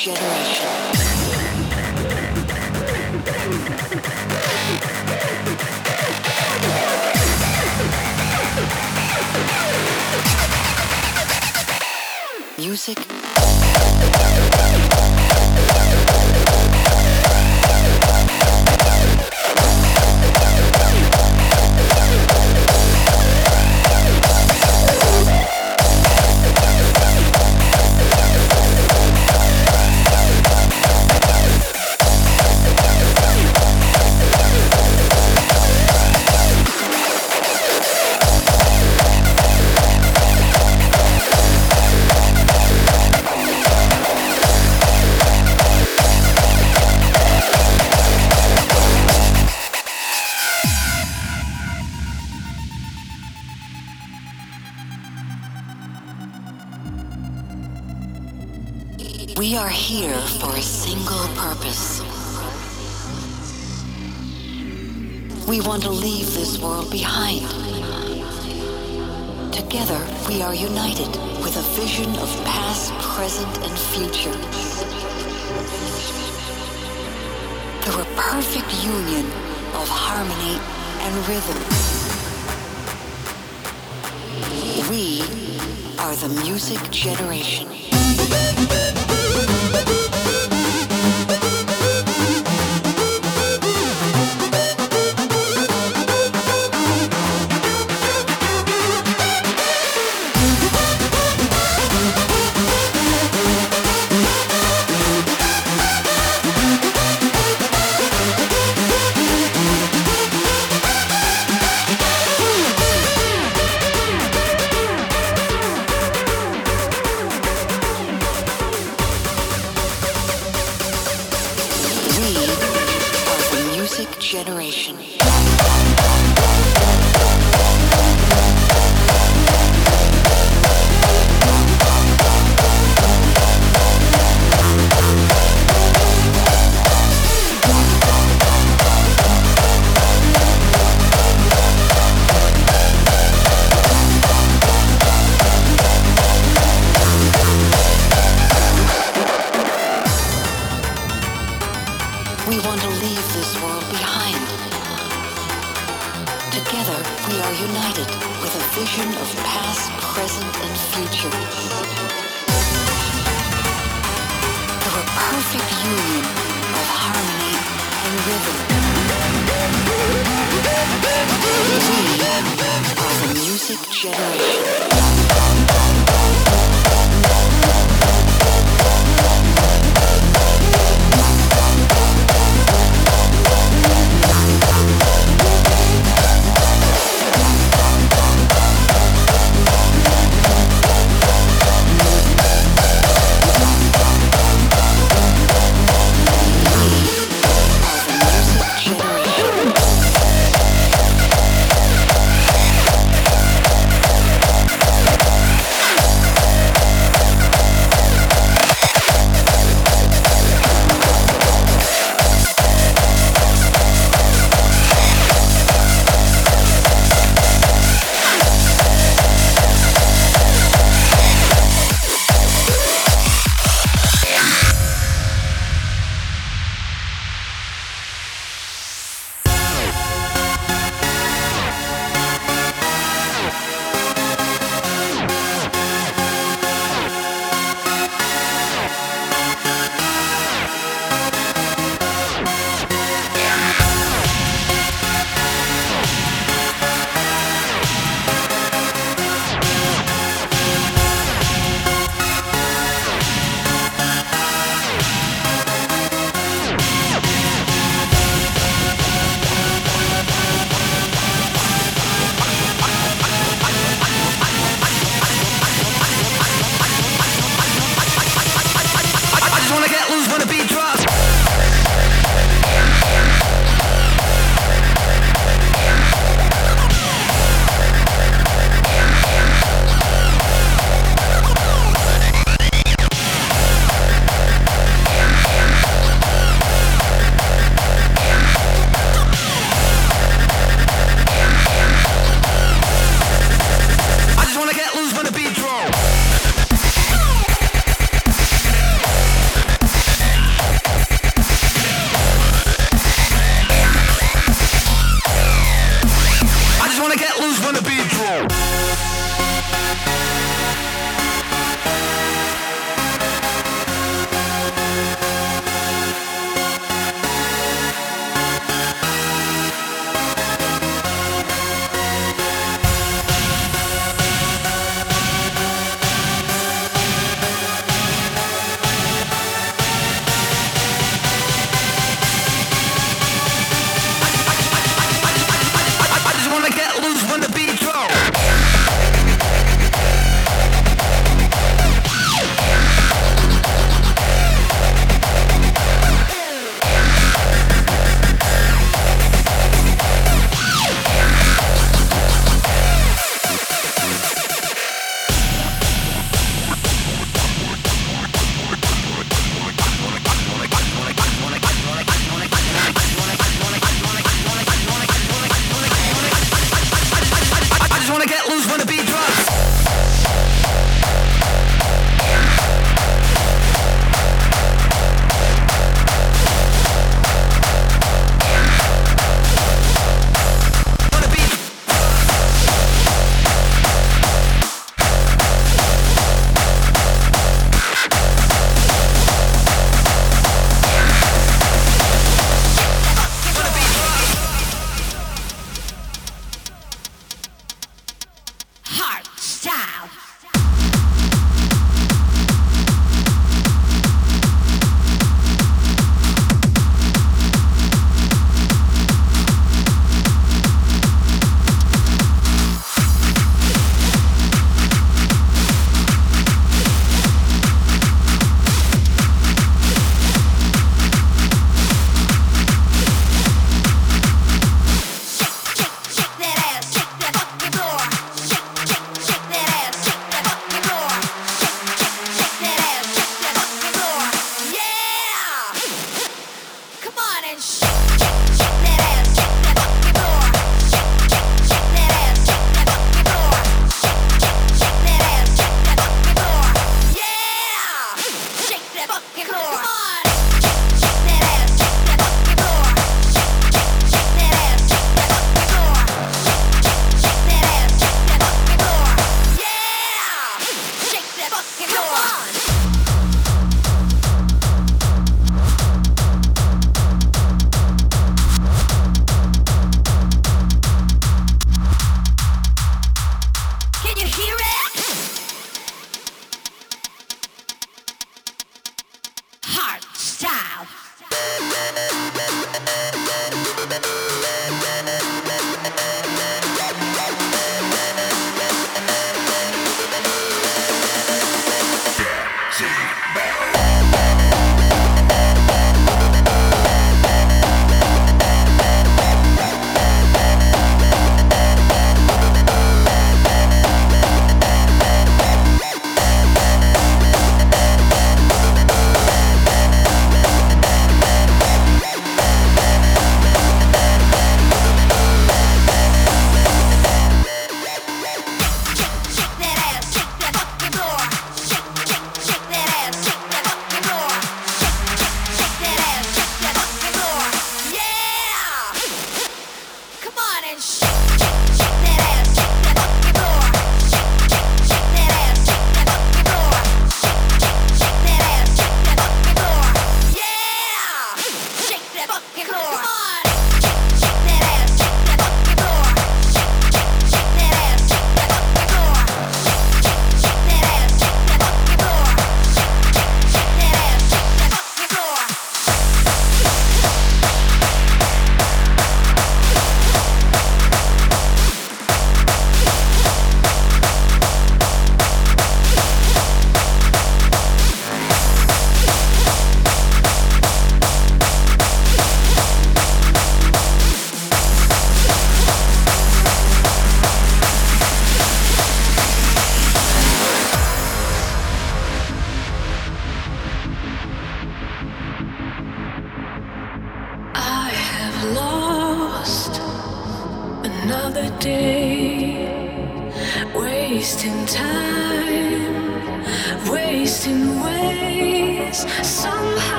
generation. And rhythm. We are the music generation.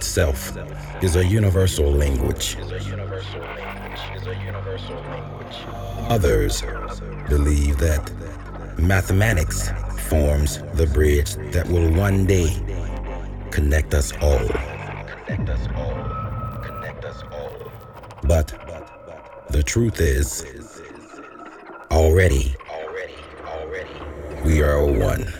Itself is a universal language. Others believe that mathematics forms the bridge that will one day connect us all. But the truth is, already, we are one.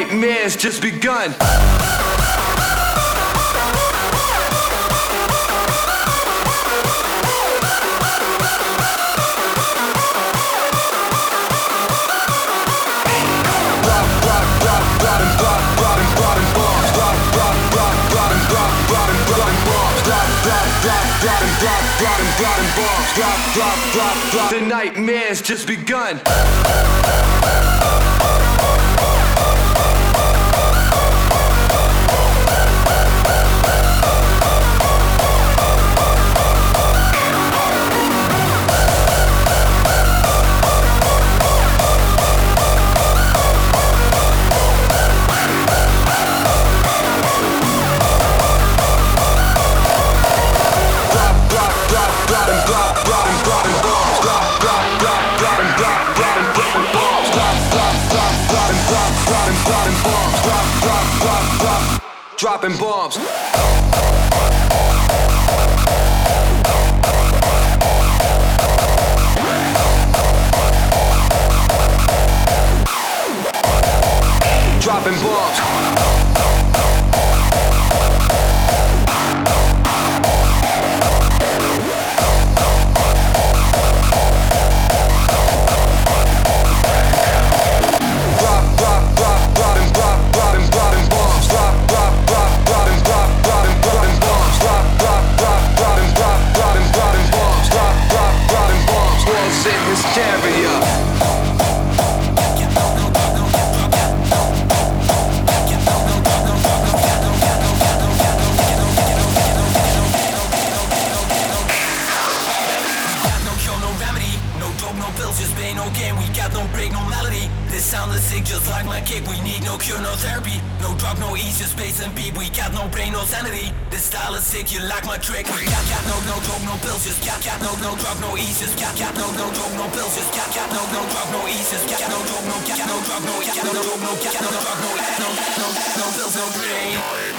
nightmares just begun. The nightmares just begun. Dropping bombs. Dropping bombs. Sick, you like my trick. Cat, cat, no, no, drug, no pills, just cat, cat, no, no, drug, no ease, just cat, cat, no, no, drug, no pills, just cat, cat, no, no, drug, no ease, just cat, no, drug, no, cat, no, drug, no, cat, no, drug, no, cat, no, drug, no, no, no, no pills, no drain.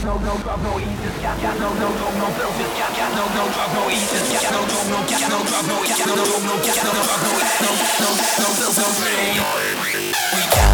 got no no drop no ease just got got no no no no flow just got got no no drop no ease just got no no no got no drop no ease no no no got no drop no no no no no flow no free we got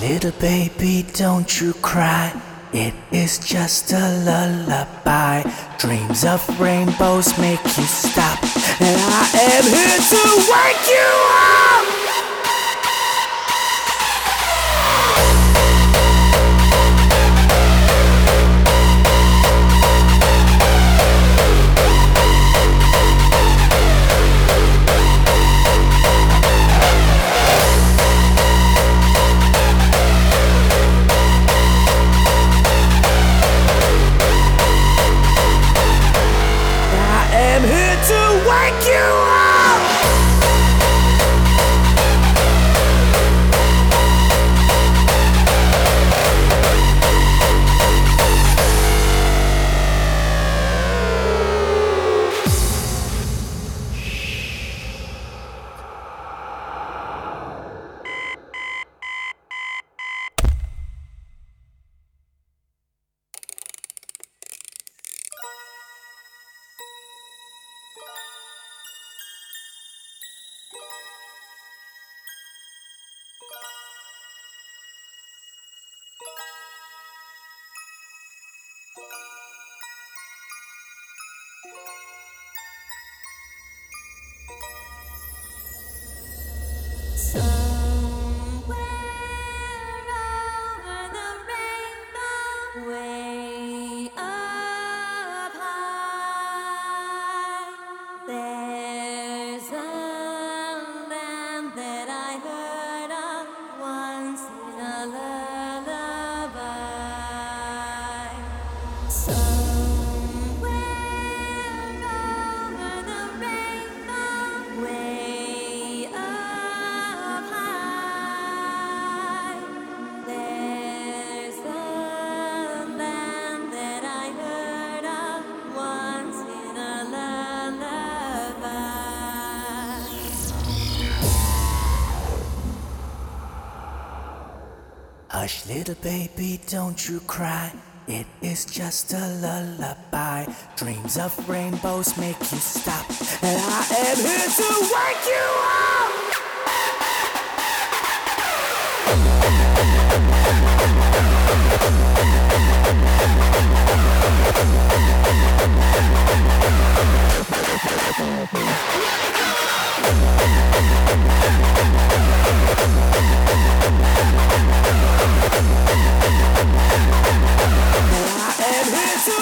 Little baby, don't you cry. It is just a lullaby. Dreams of rainbows make you stop. And I am here to wake you up. Hush, little baby, don't you cry. It is just a lullaby. Dreams of rainbows make you stop. And I am here to wake you up. I am here to